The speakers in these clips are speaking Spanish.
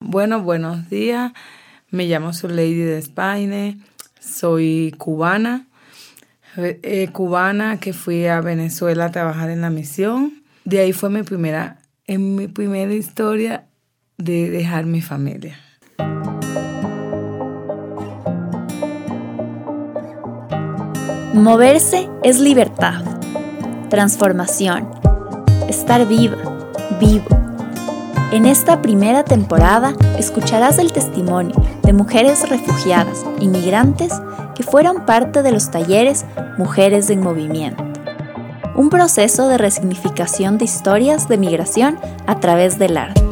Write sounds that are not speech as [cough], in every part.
Bueno, buenos días. Me llamo Lady de España. Soy cubana. Eh, cubana que fui a Venezuela a trabajar en la misión. De ahí fue mi primera, en mi primera historia de dejar mi familia. Moverse es libertad, transformación, estar viva, vivo. En esta primera temporada escucharás el testimonio de mujeres refugiadas, inmigrantes, que fueron parte de los talleres Mujeres en Movimiento. Un proceso de resignificación de historias de migración a través del arte.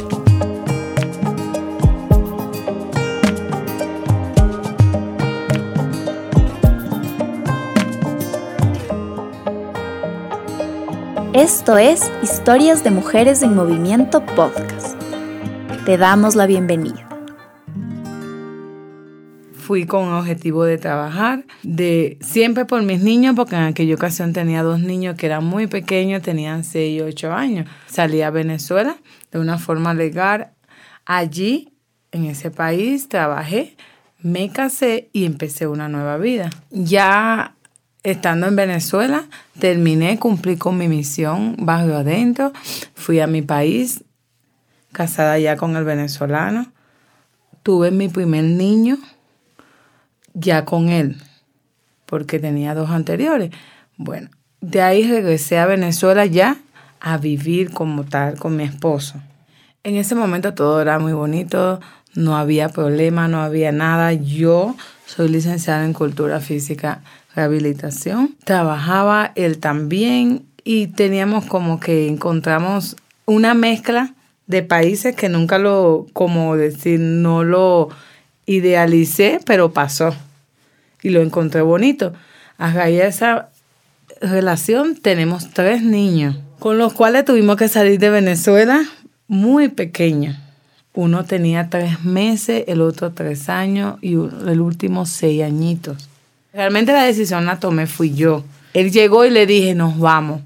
Esto es Historias de Mujeres en Movimiento Podcast. Te damos la bienvenida. Fui con objetivo de trabajar, de siempre por mis niños, porque en aquella ocasión tenía dos niños que eran muy pequeños, tenían 6 y 8 años. Salí a Venezuela de una forma legal. Allí, en ese país, trabajé, me casé y empecé una nueva vida. Ya estando en Venezuela, terminé, cumplí con mi misión bajo adentro, fui a mi país, casada ya con el venezolano, tuve mi primer niño ya con él, porque tenía dos anteriores. Bueno, de ahí regresé a Venezuela ya a vivir como tal con mi esposo. En ese momento todo era muy bonito, no había problema, no había nada. Yo soy licenciada en cultura física rehabilitación. Trabajaba él también y teníamos como que encontramos una mezcla de países que nunca lo, como decir, no lo idealicé, pero pasó y lo encontré bonito. A raíz de esa relación tenemos tres niños con los cuales tuvimos que salir de Venezuela muy pequeños. Uno tenía tres meses, el otro tres años y el último seis añitos. Realmente la decisión la tomé fui yo. Él llegó y le dije, nos vamos.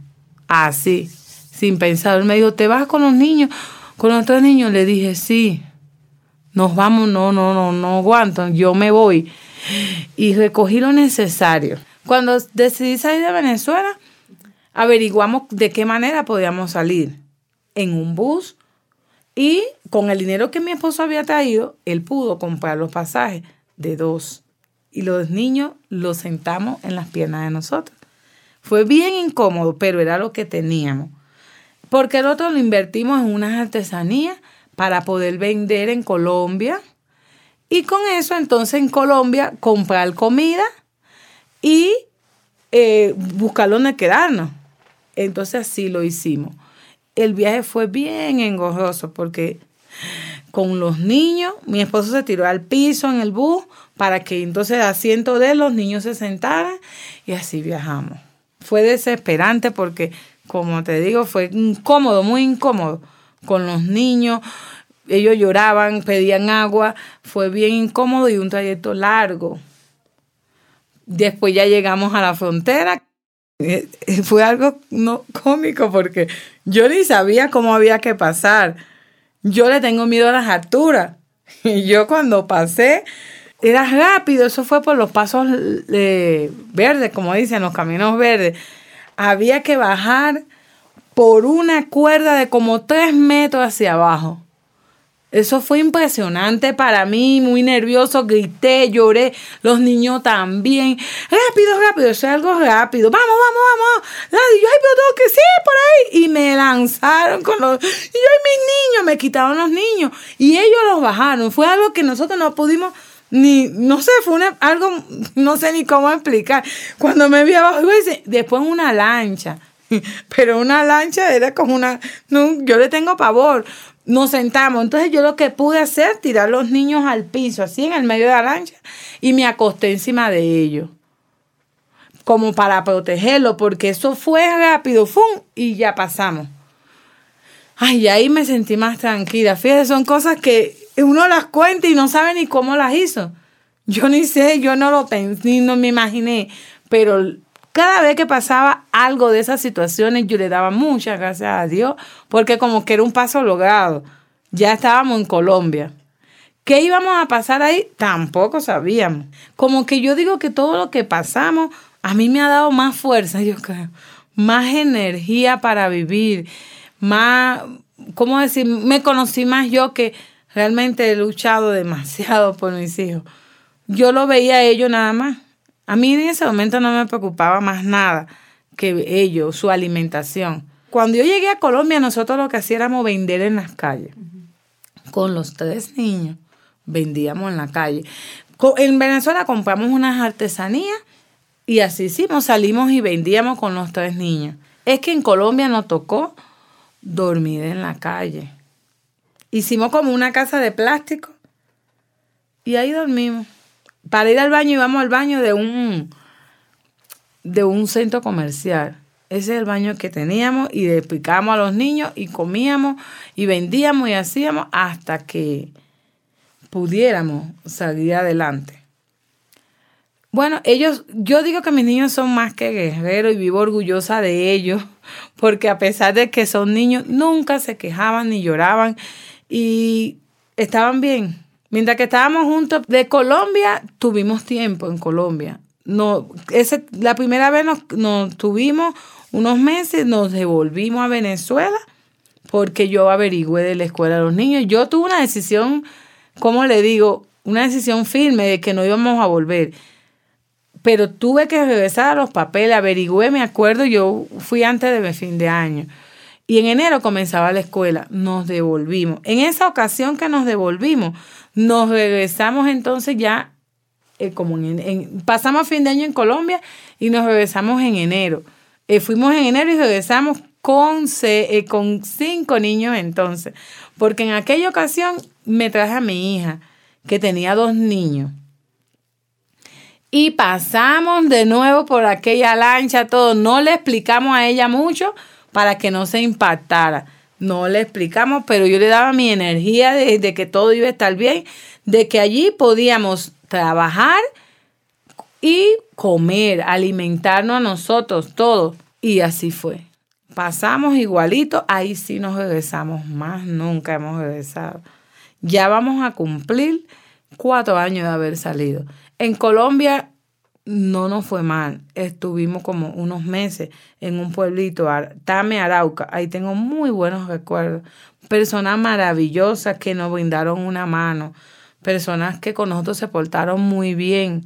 Así, sin pensar. Él me dijo, ¿te vas con los niños? Con los otros niños le dije, sí. Nos vamos, no, no, no, no aguanto. Yo me voy. Y recogí lo necesario. Cuando decidí salir de Venezuela, averiguamos de qué manera podíamos salir. En un bus. Y con el dinero que mi esposo había traído, él pudo comprar los pasajes de dos y los niños los sentamos en las piernas de nosotros. Fue bien incómodo, pero era lo que teníamos. Porque el otro lo invertimos en unas artesanías para poder vender en Colombia. Y con eso, entonces en Colombia, comprar comida y eh, buscar donde quedarnos. Entonces así lo hicimos. El viaje fue bien engorroso porque con los niños, mi esposo se tiró al piso en el bus para que entonces el asiento de los niños se sentaran y así viajamos. Fue desesperante porque, como te digo, fue incómodo, muy incómodo con los niños. Ellos lloraban, pedían agua, fue bien incómodo y un trayecto largo. Después ya llegamos a la frontera. Eh, eh, fue algo no cómico porque yo ni sabía cómo había que pasar. Yo le tengo miedo a las alturas. [laughs] Y yo cuando pasé, era rápido, eso fue por los pasos eh, verdes, como dicen, los caminos verdes. Había que bajar por una cuerda de como tres metros hacia abajo. Eso fue impresionante para mí, muy nervioso, grité, lloré, los niños también. Rápido, rápido, eso es algo rápido. Vamos, vamos, vamos. Y yo, ay, pero tengo que sí, por ahí. Y me lanzaron con los... Y yo y mis niños, me quitaron los niños. Y ellos los bajaron. Fue algo que nosotros no pudimos ni, no sé, fue una, algo, no sé ni cómo explicar. Cuando me vi abajo, después una lancha, [laughs] pero una lancha era como una, no, yo le tengo pavor. Nos sentamos, entonces yo lo que pude hacer, tirar los niños al piso, así en el medio de la lancha, y me acosté encima de ellos, como para protegerlo, porque eso fue rápido, ¡fum! y ya pasamos. Ay, ahí me sentí más tranquila. Fíjate, son cosas que uno las cuenta y no sabe ni cómo las hizo. Yo ni sé, yo no lo pensé, ni no me imaginé, pero cada vez que pasaba algo de esas situaciones, yo le daba muchas gracias a Dios, porque como que era un paso logrado. Ya estábamos en Colombia. ¿Qué íbamos a pasar ahí? Tampoco sabíamos. Como que yo digo que todo lo que pasamos a mí me ha dado más fuerza, yo creo, más energía para vivir, más, ¿cómo decir? Me conocí más yo que realmente he luchado demasiado [laughs] por mis hijos. Yo lo veía a ellos nada más. A mí en ese momento no me preocupaba más nada que ellos, su alimentación. Cuando yo llegué a Colombia, nosotros lo que hacíamos vender en las calles. Con los tres niños, vendíamos en la calle. En Venezuela compramos unas artesanías y así hicimos, salimos y vendíamos con los tres niños. Es que en Colombia nos tocó dormir en la calle. Hicimos como una casa de plástico y ahí dormimos. Para ir al baño íbamos al baño de un de un centro comercial. Ese es el baño que teníamos y le a los niños y comíamos y vendíamos y hacíamos hasta que pudiéramos salir adelante. Bueno, ellos, yo digo que mis niños son más que guerreros y vivo orgullosa de ellos, [laughs] porque a pesar de que son niños, nunca se quejaban ni lloraban y estaban bien. Mientras que estábamos juntos de Colombia, tuvimos tiempo en Colombia. No, ese, la primera vez nos, nos tuvimos unos meses, nos devolvimos a Venezuela porque yo averigüé de la escuela de los niños. Yo tuve una decisión, ¿cómo le digo? Una decisión firme de que no íbamos a volver pero tuve que regresar a los papeles, averigüé, me acuerdo, yo fui antes de mi fin de año. Y en enero comenzaba la escuela, nos devolvimos. En esa ocasión que nos devolvimos, nos regresamos entonces ya, eh, como en, pasamos fin de año en Colombia y nos regresamos en enero. Eh, fuimos en enero y regresamos con, eh, con cinco niños entonces, porque en aquella ocasión me traje a mi hija, que tenía dos niños y pasamos de nuevo por aquella lancha, todo. No le explicamos a ella mucho para que no se impactara. No le explicamos, pero yo le daba mi energía de, que todo iba a estar bien, de que allí podíamos trabajar y comer, alimentarnos a nosotros, todo. Y así fue. Pasamos igualito, ahí sí nos regresamos, más nunca hemos regresado. Ya vamos a cumplir cuatro años de haber salido. En Colombia no nos fue mal. Estuvimos como unos meses en un pueblito, Tame Arauca. Ahí tengo muy buenos recuerdos. Personas maravillosas que nos brindaron una mano. Personas que con nosotros se portaron muy bien.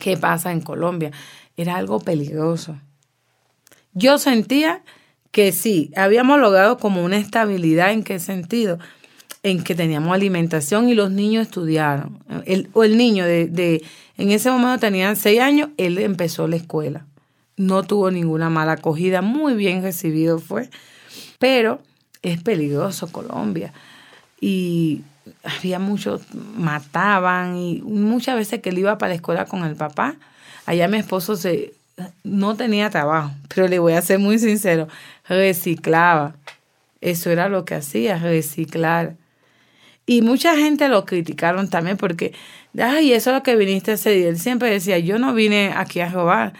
¿Qué pasa en Colombia? Era algo peligroso. Yo sentía que sí, habíamos logrado como una estabilidad. ¿En qué sentido? En que teníamos alimentación y los niños estudiaron. El, o el niño de, de en ese momento tenía seis años, él empezó la escuela. No tuvo ninguna mala acogida, muy bien recibido fue, pero es peligroso Colombia. Y había muchos, mataban y muchas veces que él iba para la escuela con el papá, allá mi esposo se, no tenía trabajo, pero le voy a ser muy sincero, reciclaba. Eso era lo que hacía, reciclar. Y mucha gente lo criticaron también porque ay, eso es lo que viniste a hacer. Y él siempre decía, yo no vine aquí a robar,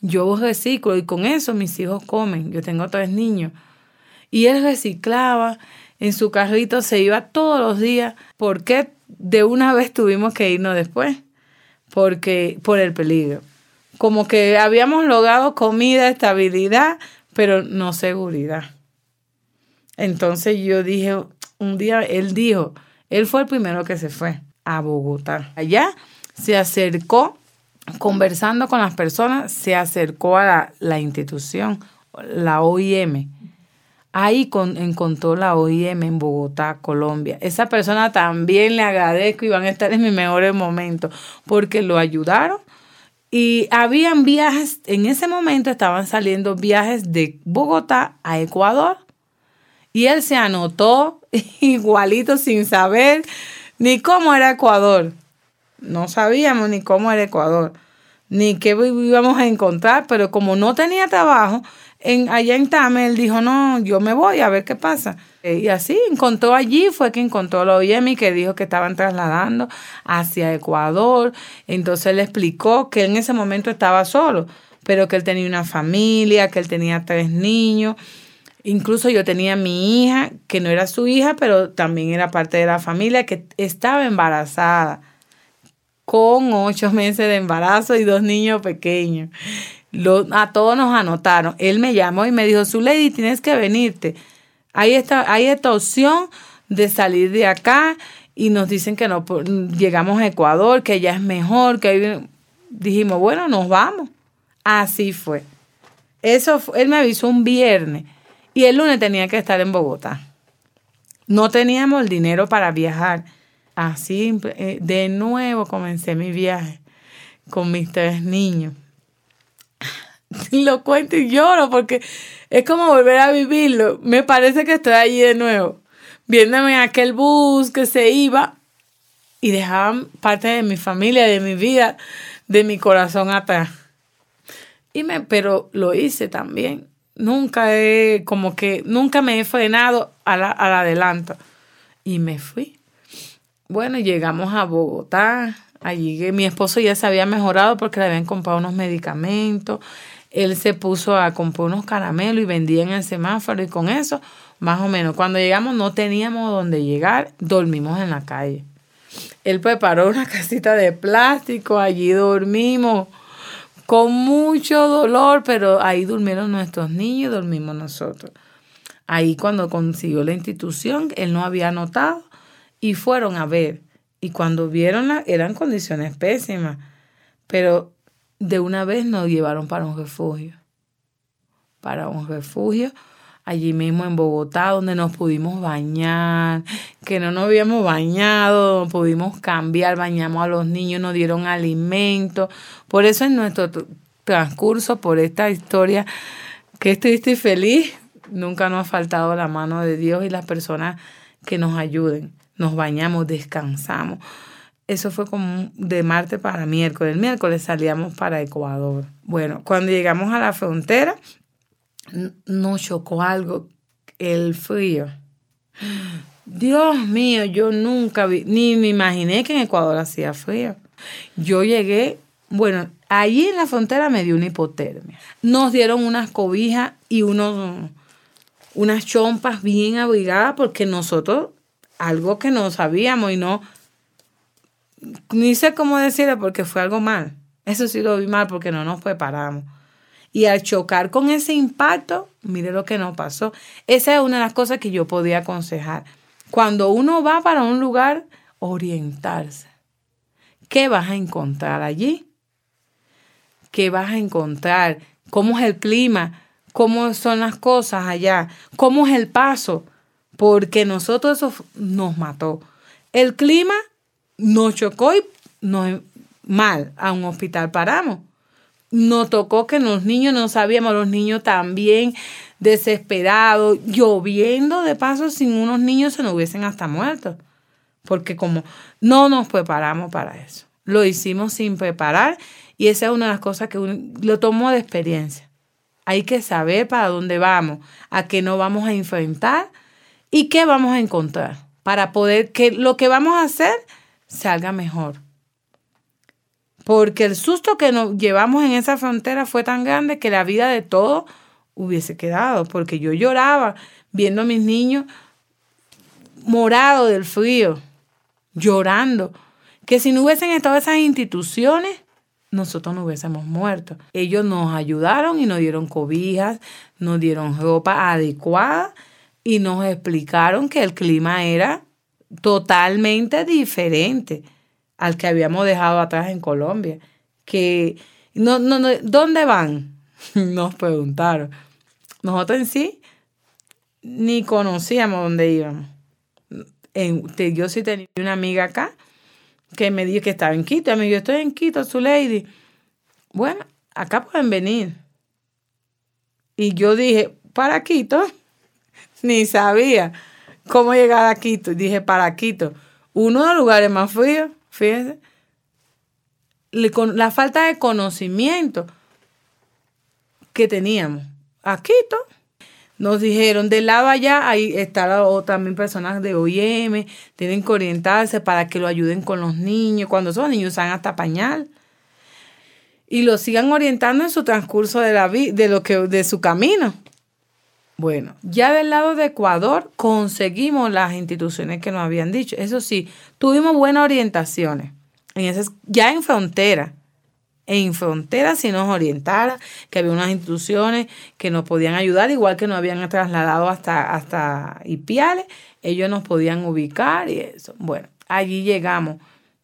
yo reciclo y con eso mis hijos comen. Yo tengo tres niños. Y él reciclaba, en su carrito se iba todos los días. ¿Por qué de una vez tuvimos que irnos después? Porque por el peligro. Como que habíamos logrado comida, estabilidad, pero no seguridad. Entonces yo dije, un día él dijo, él fue el primero que se fue a Bogotá. Allá se acercó, conversando con las personas, se acercó a la, institución, la OIM. Ahí encontró la OIM en Bogotá, Colombia. Esa persona también le agradezco y van a estar en mis mejores momentos porque lo ayudaron. Y habían viajes, en ese momento estaban saliendo viajes de Bogotá a Ecuador. Y él se anotó [laughs] igualito sin saber ni cómo era Ecuador. No sabíamos ni cómo era Ecuador, ni qué íbamos a encontrar, pero como no tenía trabajo, en, allá en Tame, él dijo, no, yo me voy a ver qué pasa. Eh, y así encontró allí, fue que encontró a OIM que dijo que estaban trasladando hacia Ecuador. Entonces él explicó que en ese momento estaba solo, pero que él tenía una familia, que él tenía tres niños Incluso yo tenía mi hija, que no era su hija, pero también era parte de la familia, que estaba embarazada, con ocho meses de embarazo y dos niños pequeños. a todos nos anotaron. Él me llamó y me dijo, su lady, tienes que venirte. Hay esta, hay esta opción de salir de acá y nos dicen que no llegamos a Ecuador, que ya es mejor, que dijimos, bueno, nos vamos. Así fue. Eso él me avisó un viernes y el lunes tenía que estar en Bogotá. No teníamos el dinero para viajar. Así eh, de nuevo comencé mi viaje con mis tres niños. [laughs] Lo cuento y lloro porque es como volver a vivirlo. Me parece que estoy allí de nuevo, viéndome aquel bus que se iba y dejaban parte de mi familia, de mi vida, de mi corazón atrás. Y me, pero lo hice también nunca he, como que nunca me he frenado al adelanto. Y me fui. Bueno, llegamos a Bogotá. Allí mi esposo ya se había mejorado porque le habían comprado unos medicamentos. Él se puso a comprar unos caramelos y vendía en el semáforo y con eso, más o menos. Cuando llegamos no teníamos dónde llegar, dormimos en la calle. Él preparó una [laughs] casita de plástico, allí dormimos con mucho dolor, pero ahí durmieron nuestros niños dormimos nosotros. Ahí cuando consiguió la institución, él no había notado y fueron a ver. Y cuando vieron, eran condiciones pésimas, pero de una vez nos llevaron para un refugio. Para un refugio allí mismo en Bogotá, donde nos pudimos bañar, que no nos habíamos bañado, pudimos cambiar, bañamos a los niños, nos dieron alimento. Por eso en nuestro transcurso, por esta historia, que estoy, estoy feliz, nunca nos ha faltado la mano de Dios y las personas que nos ayuden. Nos bañamos, descansamos. Eso fue como de martes para miércoles. El miércoles salíamos para Ecuador. Bueno, cuando llegamos a la frontera, nos chocó algo, el frío. Dios mío, yo nunca vi, ni me imaginé que en Ecuador hacía frío. Yo llegué, bueno, allí en la frontera me dio una hipotermia. Nos dieron unas cobijas y unos, unas chompas bien abrigadas porque nosotros, algo que no sabíamos y no, ni sé cómo decirlo porque fue algo mal. Eso sí lo vi mal porque no nos preparamos. Y al chocar con ese impacto, mire lo que nos pasó. Esa es una de las cosas que yo podía aconsejar. Cuando uno va para un lugar, orientarse. ¿Qué vas a encontrar allí? ¿Qué vas a encontrar? ¿Cómo es el clima? ¿Cómo son las cosas allá? ¿Cómo es el paso? Porque nosotros eso nos mató. El clima nos chocó y nos mal. A un hospital paramos nos tocó que los niños no sabíamos, los niños también desesperados, lloviendo de paso, sin unos niños se nos hubiesen hasta muerto. Porque como no nos preparamos para eso, lo hicimos sin preparar y esa es una de las cosas que lo tomo de experiencia. Hay que saber para dónde vamos, a qué nos vamos a enfrentar y qué vamos a encontrar para poder que lo que vamos a hacer salga mejor porque el susto que nos llevamos en esa frontera fue tan grande que la vida de todos hubiese quedado, porque yo lloraba viendo a mis niños morados del frío, llorando, que si no hubiesen estado esas instituciones, nosotros no hubiésemos muerto. Ellos nos ayudaron y nos dieron cobijas, nos dieron ropa adecuada y nos explicaron que el clima era totalmente diferente al que habíamos dejado atrás en Colombia. Que no, no, no, ¿dónde van? [laughs] Nos preguntaron. Nosotros en sí ni conocíamos dónde íbamos. yo sí tenía una amiga acá que me dijo que estaba en Quito. Me dijo, estoy en Quito, su lady. Bueno, acá pueden venir. Y yo dije, ¿para Quito? [laughs] Ni sabía cómo llegar a Quito. Dije, para Quito. Uno de los lugares más fríos. Fíjense. La falta de conocimiento que teníamos. Aquí nos dijeron, del lado allá, ahí está también personas de OIM, tienen que orientarse para que lo ayuden con los niños, cuando son niños usan hasta pañal. Y lo sigan orientando en su transcurso de, la de, lo que, de su camino. Bueno, ya del lado de Ecuador conseguimos las instituciones que nos habían dicho. Eso sí, tuvimos buenas orientaciones. En ya en frontera, en frontera si nos orientara, que había unas instituciones que nos podían ayudar, igual que nos habían trasladado hasta, hasta Ipiales, ellos nos podían ubicar y eso. Bueno, allí llegamos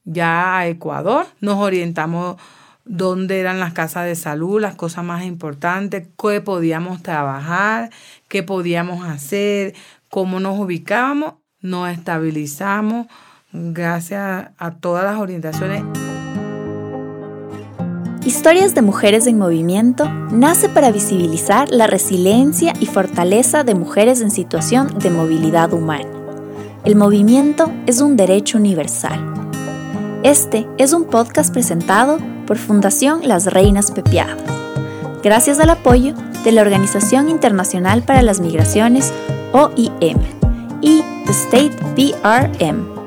ya a Ecuador, nos orientamos dónde eran las casas de salud, las cosas más importantes, qué podíamos trabajar, qué podíamos hacer, cómo nos ubicábamos, nos estabilizamos gracias a todas las orientaciones. Historias de Mujeres en Movimiento nace para visibilizar la resiliencia y fortaleza de mujeres en situación de movilidad humana. El movimiento es un derecho universal. Este es un podcast presentado por Fundación Las Reinas Pepiadas, gracias al apoyo de la Organización Internacional para las Migraciones, OIM, y The State PRM.